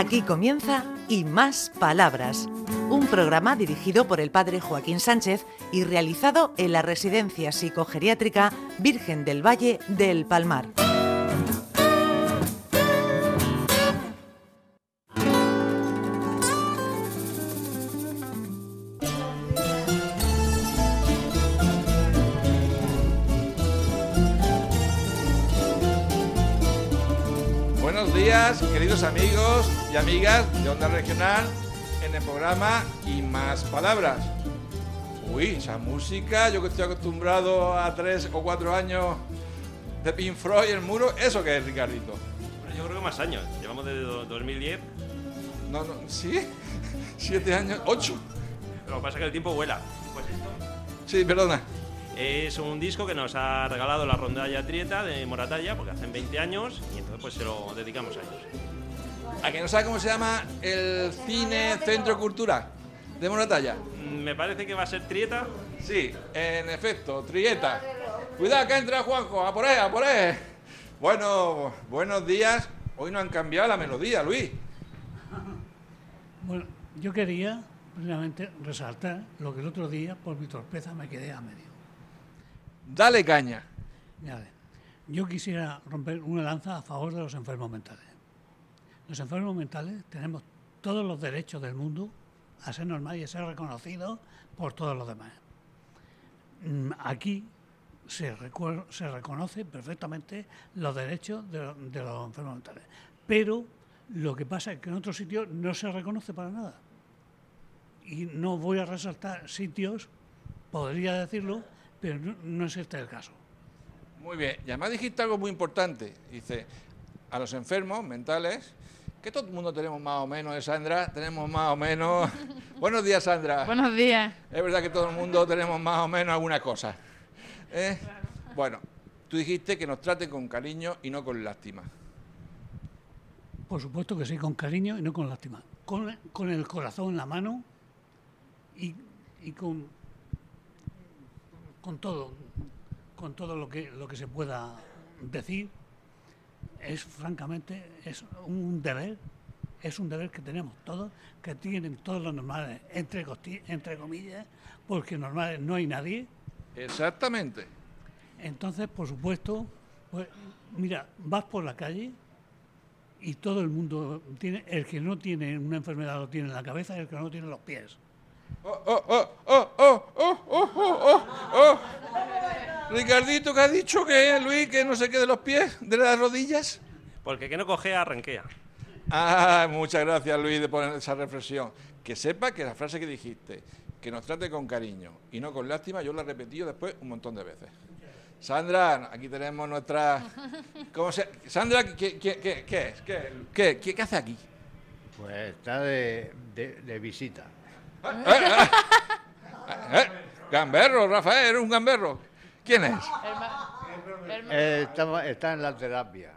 Aquí comienza Y Más Palabras, un programa dirigido por el padre Joaquín Sánchez y realizado en la Residencia Psicogeriátrica Virgen del Valle del Palmar. Días, queridos amigos y amigas de Onda Regional, en el programa Y Más Palabras. Uy, esa música, yo que estoy acostumbrado a tres o cuatro años de Pink Floyd, el muro, ¿eso qué es, Ricardito? Bueno, Yo creo que más años. Llevamos desde do- 2010. No, no, ¿sí? ¿Siete años? ¿Ocho? Lo que pasa es que el tiempo vuela. Pues esto Sí, perdona. Es un disco que nos ha regalado la rondalla Trieta de Moratalla, porque hacen 20 años, y entonces pues se lo dedicamos a ellos. ¿A que no sabe cómo se llama el Cine Centro Cultura de Moratalla? Mm, Me parece que va a ser Trieta. Sí, en efecto, Trieta. Cuidado que entra Juanjo, a por él, a por él. Bueno, buenos días. Hoy no han cambiado la melodía, Luis. Bueno, yo quería precisamente resaltar lo que el otro día, por mi torpeza, me quedé a medio. Dale caña. Yo quisiera romper una lanza a favor de los enfermos mentales. Los enfermos mentales tenemos todos los derechos del mundo a ser normal y a ser reconocidos por todos los demás. Mm, Aquí se, se reconoce perfectamente los derechos de los enfermos mentales, pero lo que pasa es que en otros sitios no se reconoce para nada. Y no voy a resaltar sitios, podría decirlo, pero no, no es este el caso. Muy bien. Y además dijiste algo muy importante. Dice, a los enfermos mentales, que todo el mundo tenemos más o menos, ¿eh, Sandra? Tenemos más o menos... Buenos días, Sandra. Buenos días. Es verdad que todo el mundo tenemos más o menos alguna cosa. ¿eh? Bueno, tú dijiste que nos traten con cariño y no con lástima. Por supuesto que sí, con cariño y no con lástima. Con, con el corazón en la mano y, y con, con todo, con todo lo que, lo que se pueda decir. Es francamente es un deber, es un deber que tenemos todos, que tienen todos los normales, entre, entre comillas, porque normales no hay nadie. Exactamente. Entonces, por supuesto, pues mira, vas por la calle y todo el mundo tiene, el que no tiene una enfermedad lo tiene en la cabeza y el que no tiene en los pies. Oh, oh, oh, oh, oh, oh, oh, oh, Ricardito, ¿qué ha dicho que Luis, que no sé qué de los pies, de las rodillas? Porque que no cogea, arranquea. Ah, muchas gracias Luis de poner esa reflexión. Que sepa que la frase que dijiste, que nos trate con cariño y no con lástima, yo la he repetido después un montón de veces. Sandra, aquí tenemos nuestra... ¿Cómo se... Sandra, ¿qué, qué, qué, qué es? ¿Qué, qué, hace aquí? Pues está de, de, de visita. ¿Eh? Gamberro, Rafael, eres un gamberro. ¿Quién es? Eh, está, está en la terapia.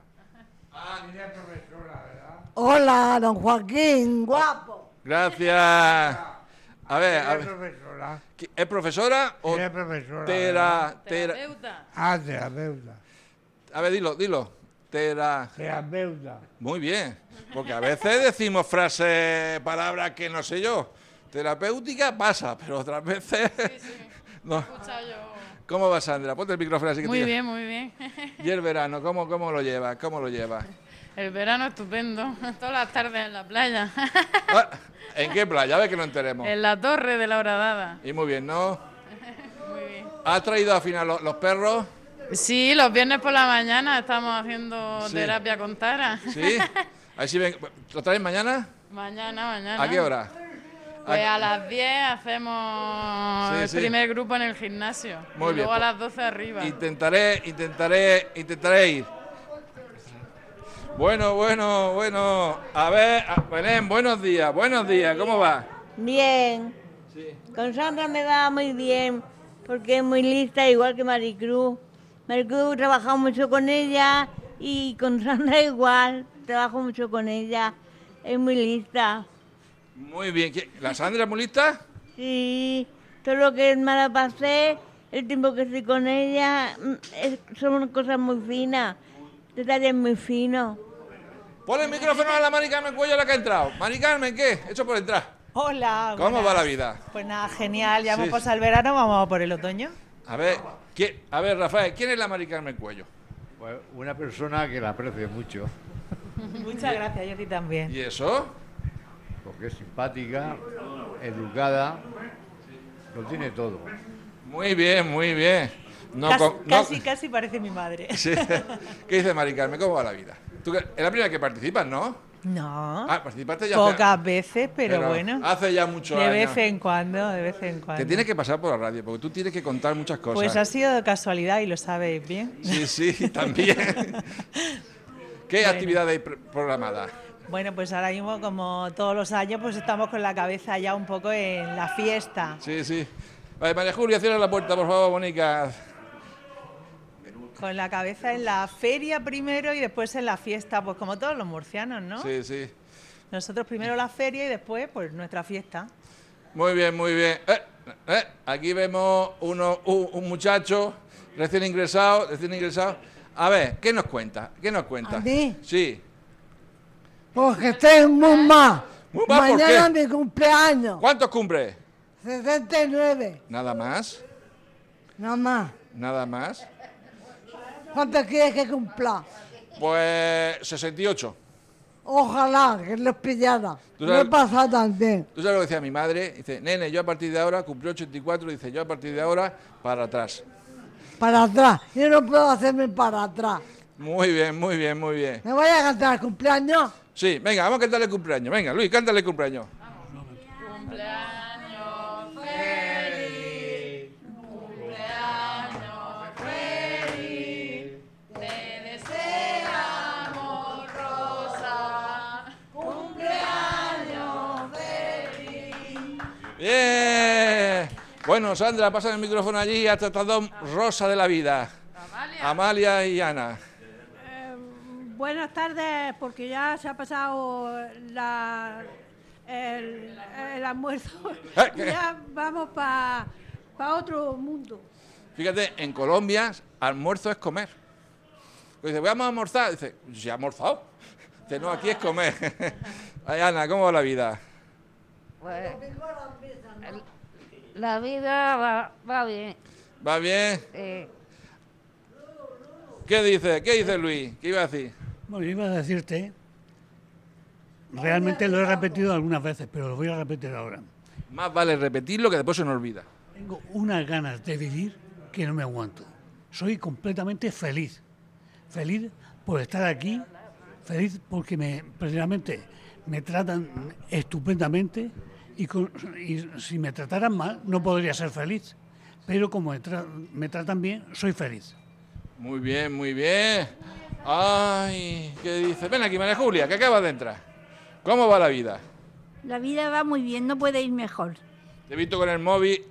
Hola, don Joaquín, guapo. Gracias. A ver, a ver. profesora. ¿qué- ¿Es profesora o es profesora, tera, tera- Terapeuta. Ah, terapeuta. A ver, dilo, dilo. Tera... Terapeuta. Muy bien, porque a veces decimos frases, palabras que no sé yo. Terapéutica pasa, pero otras veces... no. Escucha yo. ¿Cómo va, Sandra? Ponte el micrófono así que Muy te- bien, muy bien. ¿Y el verano? ¿Cómo, cómo lo llevas? ¿Cómo lo llevas? El verano estupendo. Todas las tardes en la playa. Ah, ¿En qué playa? A ver que no enteremos. En la torre de la horadada. Y muy bien, ¿no? Muy bien. ¿Has traído al final los, los perros? Sí, los viernes por la mañana estamos haciendo Sí. terapia con Tara. ¿Sí? Ahí sí ven. ¿Lo traes mañana? Mañana, mañana. ¿A qué hora? Pues ¿A- a las 10 hacemos Sí, el sí. primer grupo en el gimnasio. Muy y bien, luego a pues. las 12 arriba. Intentaré, intentaré, intentaré ir. Bueno, bueno, bueno. A ver, Belén, buenos días, buenos días, ¿cómo va? Bien. Con Sandra me va muy bien, porque es muy lista, igual que Maricruz. Maricruz trabaja mucho con ella y con Sandra igual, trabajo mucho con ella. Es muy lista. Muy bien. ¿Qué- ¿La Sandra es muy lista? Sí, todo lo que me la pasé, el tiempo que estoy con ella, mm, es- son cosas muy finas, detalles muy finos. Pon el micrófono a la Mari Carmen Cuello, la que ha entrado. Mari Carmen, ¿qué? Hecho por entrar. Hola. ¿Cómo buenas. va la vida? Pues nada, genial. Ya Sí. hemos pasado el verano, vamos a por el otoño. A ver, ¿quién- a ver, Rafael, ¿quién es la Mari Carmen Cuello? Pues una persona que la aprecio mucho, Muchas gracias, yo a ti también. ¿Y eso? Porque es simpática, educada, lo tiene todo. Muy bien, muy bien. No, casi, con- no- casi, casi parece mi madre. Sí. ¿Qué dice Mari Carmen? ¿Cómo va la vida? Tú es la primera que participas, ¿no? No. Ah, participaste ya hace- Pocas veces, pero, bueno. Hace ya muchos De años. vez en cuando, de vez en cuando. Te tienes que pasar por la radio, porque tú tienes que contar muchas cosas. Pues ha sido de casualidad y lo sabéis bien. Sí, sí, también. ¿Qué Bueno. actividades hay pr- programadas? Bueno, pues ahora mismo, como todos los años, pues estamos con la cabeza ya un poco en la fiesta. Sí, sí. Vale, María Julia, cierra la puerta, por favor, Mónica. Con la cabeza en la feria primero y después en la fiesta, pues como todos los murcianos, ¿no? Sí, sí. Nosotros primero la feria y después pues nuestra fiesta. Muy bien, muy bien. Eh, eh, Aquí vemos uno, un, un muchacho recién ingresado, recién ingresado. A ver, ¿qué nos cuenta? ¿Qué nos cuenta? ¿A mí? Sí. Porque estoy muy mal. Muy mal, ¿por Mañana qué? mi cumpleaños. ¿Cuántos cumple? 69. Nada más. Nada más. Nada más. ¿Cuánto quieres que cumpla? Pues 68. Ojalá que los pillara. Tú No he sabes- pasado tan bien. ¿Tú sabes lo que decía mi madre? Dice, nene, yo a partir de ahora, cumplió 84, dice, yo a partir de ahora, para atrás. Para atrás. Yo no puedo hacerme para atrás. Muy bien, muy bien, muy bien. ¿Me voy a cantar el cumpleaños? Sí, venga, vamos a cantarle el cumpleaños. Venga, Luis, cántale el cumpleaños. Bien. Bueno, Sandra, pasa el micrófono allí a tratado rosa de la vida. Amalia. y Ana. Buenas tardes, porque ya se ha pasado la, el, el almuerzo. Ya vamos para otro mundo. Fíjate, en Colombia, almuerzo es comer. Pues dice, vamos a almorzar. Dice, ¿ya he almorzado? Dice, no, aquí es comer. Ay, Ana, ¿cómo va la vida? Pues, la vida va, va bien. ¿Va bien? eh, ¿Qué dice? ¿Qué dice Luis? ¿Qué iba a decir? Bueno, iba a decirte, realmente lo he repetido algunas veces, pero lo voy a repetir ahora. Más vale repetirlo que después se nos olvida. Tengo unas ganas de vivir que no me aguanto. Soy completamente feliz. Feliz por estar aquí, feliz porque me, precisamente me tratan estupendamente y, con- y si me trataran mal no podría ser feliz. Pero como me, tra- me tratan bien, soy feliz. Muy bien, muy bien. Ay, ¿qué dice? Ven aquí, María Julia, que acabas de entrar. ¿Cómo va la vida? La vida va muy bien, no puede ir mejor. Te he visto con el móvil.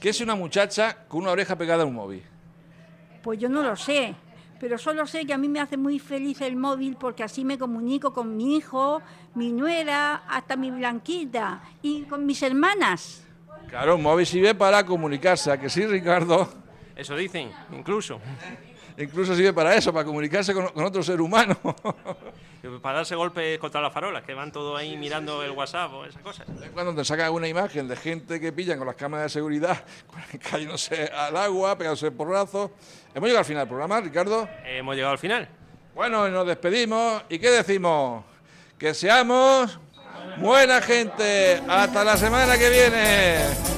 ¿Qué es una muchacha con una oreja pegada a un móvil? Pues yo no lo sé, pero solo sé que a mí me hace muy feliz el móvil porque así me comunico con mi hijo, mi nuera, hasta mi blanquita y con mis hermanas. Claro, un móvil sirve para comunicarse. ¿A que sí, Ricardo? Eso dicen, incluso. Incluso sirve para eso, para comunicarse con, con otro ser humano. Para darse golpes contra las farolas, que van todos ahí mirando el WhatsApp o esas cosas. Cuando te sacas una imagen de gente que pillan con las cámaras de seguridad, cayéndose al agua, pegándose porrazos. Hemos llegado al final del programa, Ricardo. Hemos llegado al final. Bueno, nos despedimos. ¿Y qué decimos? Que seamos buena gente. Hasta la semana que viene.